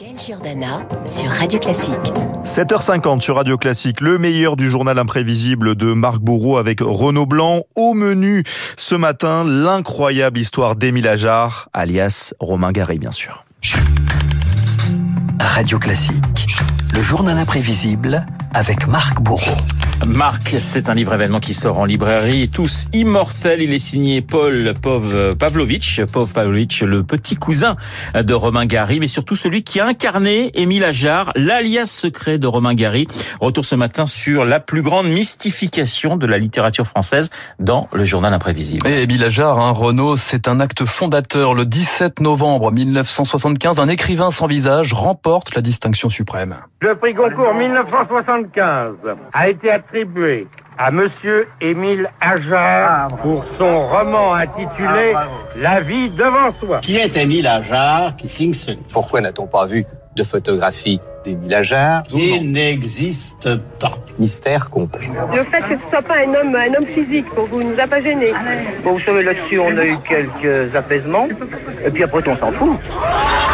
Gaël Giordana sur Radio Classique. 7h50 sur Radio Classique, le meilleur du journal imprévisible de Marc Bourreau avec Renaud Blanc. Au menu ce matin, l'incroyable histoire d'Émile Ajar, alias Romain Gary, bien sûr. Radio Classique, le journal imprévisible avec Marc Bourreau. Marc, c'est un livre événement qui sort en librairie, tous immortels. Il est signé Paul Pov Pavlovitch, Paul Pavlovitch, le petit cousin de Romain Gary, mais surtout celui qui a incarné Émile Ajar, l'alias secret de Romain Gary. Retour ce matin sur la plus grande mystification de la littérature française dans le journal imprévisible. Et Émile Ajar, hein, Renaud, c'est un acte fondateur. Le 17 novembre 1975, un écrivain sans visage remporte la distinction suprême. Le prix Goncourt 1975 a été attribué à Monsieur Émile Ajar pour son roman intitulé La vie devant soi. Qui est Émile Ajar qui signe ce livre Pourquoi n'a-t-on pas vu de photographie d'Émile Ajar? Il n'existe pas. Mystère complet. Le fait que ce soit pas un homme, un homme physique pour vous, nous a pas gênés. Bon, vous savez, là-dessus, on a eu quelques apaisements. Et puis après, on s'en fout.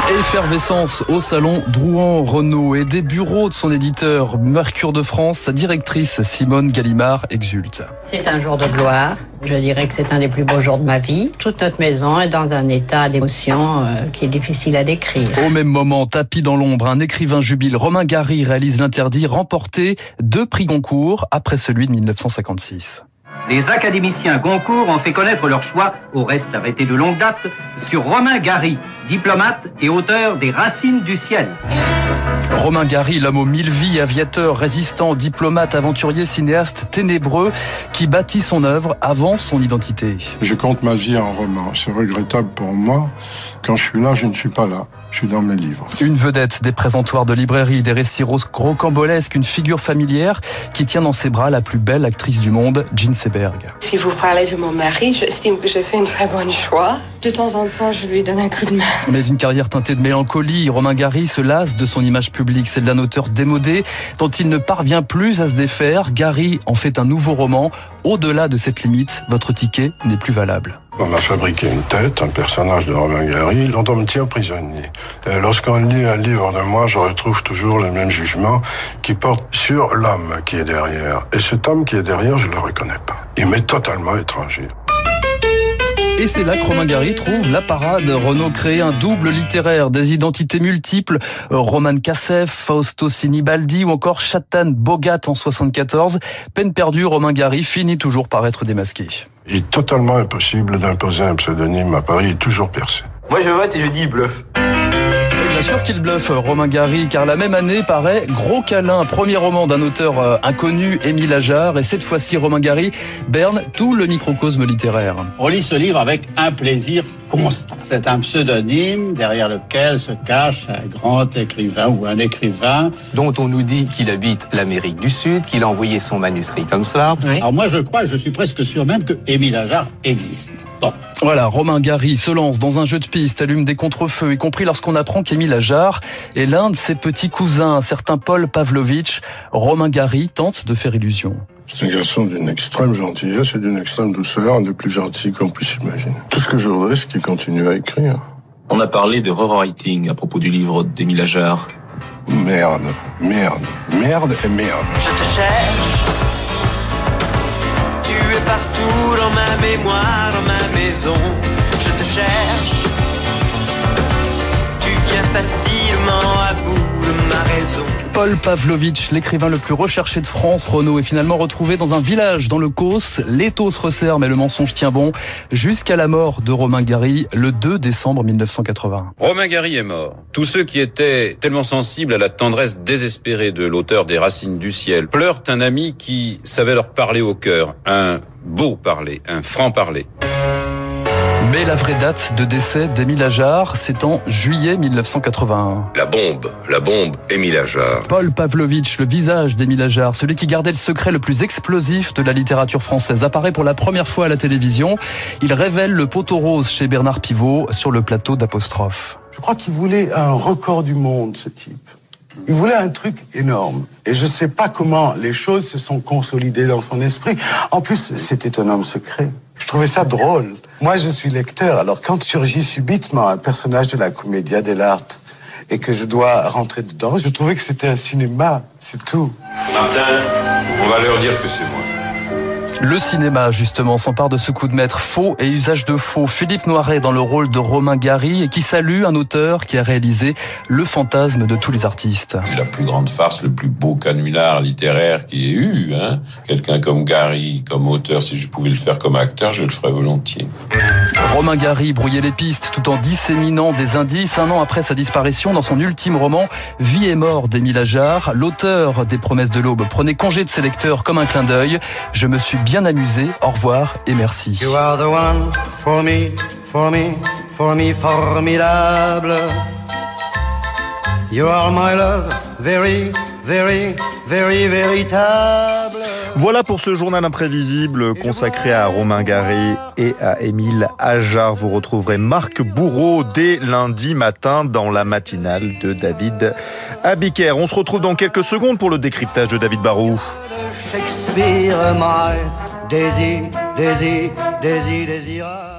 Effervescence au salon Drouan Renault et des bureaux de son éditeur Mercure de France, sa directrice Simone Gallimard exulte. C'est un jour de gloire. Je dirais que c'est un des plus beaux jours de ma vie. Toute notre maison est dans un état d'émotion euh, qui est difficile à décrire. Au même moment, tapis dans l'ombre, un écrivain jubile. Romain Gary réalise l'interdit, remporté deux prix Goncourt après celui de 1956. Les académiciens Goncourt ont fait connaître leur choix, au reste arrêté de longue date, sur Romain Gary, diplomate et auteur des Racines du ciel. Romain Gary, l'homme aux mille vies, aviateur, résistant, diplomate, aventurier, cinéaste, ténébreux, qui bâtit son œuvre avant son identité. Je compte ma vie en roman. C'est regrettable pour moi. Quand je suis là, je ne suis pas là. Je suis dans mes livres. Une vedette des présentoirs de librairie, des récits rocambolesques, une figure familière qui tient dans ses bras la plus belle actrice du monde, Jean Seberg. Si vous parlez de mon mari, j'estime que j'ai fait une très bonne choix. De temps en temps, je lui donne un coup de main. Mais une carrière teintée de mélancolie, Romain Gary se lasse de son image publique, celle d'un auteur démodé dont il ne parvient plus à se défaire. Gary en fait un nouveau roman. Au-delà de cette limite, votre ticket n'est plus valable. On a fabriqué une tête, un personnage de Romain Gary, dont on me tient prisonnier. Lorsqu'on lit un livre de moi, je retrouve toujours le même jugement qui porte sur l'homme qui est derrière. Et cet homme qui est derrière, je ne le reconnais pas. Il m'est totalement étranger. Et c'est là que Romain Gary trouve la parade. Renaud crée un double littéraire, des identités multiples. Roman Kassef, Fausto Sinibaldi ou encore Chatan Bogat en 74. Peine perdue, Romain Gary finit toujours par être démasqué. Il est totalement impossible d'imposer un pseudonyme à Paris, il est toujours percé. Moi je vote et je dis bluff. Bien sûr qu'il bluffe, Romain Gary, car la même année paraît Gros câlin, premier roman d'un auteur inconnu, Émile Ajar, et cette fois-ci Romain Gary berne tout le microcosme littéraire. On lit ce livre avec un plaisir. C'est un pseudonyme derrière lequel se cache un grand écrivain ou un écrivain. Dont on nous dit qu'il habite l'Amérique du Sud, qu'il a envoyé son manuscrit comme cela. Oui. Alors moi je crois, je suis presque sûr même que Émile Ajar existe. Bon. Voilà, Romain Gary se lance dans un jeu de piste, allume des contrefeux, y compris lorsqu'on apprend qu'Émile Ajar est l'un de ses petits cousins, un certain Paul Pavlovitch. Romain Gary tente de faire illusion. C'est un garçon d'une extrême gentillesse et d'une extrême douceur, un des plus gentils qu'on puisse imaginer. Ce que je voudrais, c'est qu'il continue à écrire. On a parlé de rewriting à propos du livre d'Émile Ajar. Merde, merde, merde et merde. Je te cherche. Tu es partout dans ma mémoire, dans ma maison. Je te cherche. Tu viens facilement à bout ma raison. Paul Pavlovitch, l'écrivain le plus recherché de France, Renaud, est finalement retrouvé dans un village dans le Causse. L'étau se resserre, mais le mensonge tient bon jusqu'à la mort de Romain Gary le 2 décembre 1980. Romain Gary est mort. Tous ceux qui étaient tellement sensibles à la tendresse désespérée de l'auteur des Racines du ciel pleurent un ami qui savait leur parler au cœur. Un beau parler, un franc parler. Mais la vraie date de décès d'Émile Ajar, c'est en juillet 1981. La bombe, la bombe, Émile Ajar. Paul Pavlovitch, le visage d'Émile Ajar, celui qui gardait le secret le plus explosif de la littérature française, apparaît pour la première fois à la télévision. Il révèle le poteau rose chez Bernard Pivot sur le plateau d'Apostrophe. Je crois qu'il voulait un record du monde, ce type. Il voulait un truc énorme. Et je sais pas comment les choses se sont consolidées dans son esprit. En plus, c'était un homme secret. Je trouvais ça drôle. Moi, je suis lecteur. Alors, quand surgit subitement un personnage de la commedia dell'arte et que je dois rentrer dedans. Je trouvais que c'était un cinéma, c'est tout. Martin, on va leur dire que c'est moi. Le cinéma, justement, s'empare de ce coup de maître faux et usage de faux. Philippe Noiret dans le rôle de Romain Gary et qui salue un auteur qui a réalisé Le fantasme de tous les artistes. C'est la plus grande farce, le plus beau canular littéraire qui ait eu. Hein Quelqu'un comme Gary, comme auteur, si je pouvais le faire comme acteur, je le ferais volontiers. Romain Gary brouillait les pistes tout en disséminant des indices. Un an après sa disparition, dans son ultime roman Vie et mort d'Émile Ajar, l'auteur des Promesses de l'aube prenait congé de ses lecteurs comme un clin d'œil. Je me suis bien amusé. Au revoir et merci. Very, very véritable. Voilà pour ce journal imprévisible consacré à Romain Gary et à Émile Ajar. Vous retrouverez Marc Bourreau dès lundi matin dans la matinale de David Abiker. On se retrouve dans quelques secondes pour le décryptage de David Barou. Shakespeare, my Daisy, Daisy, Daisy, Daisy.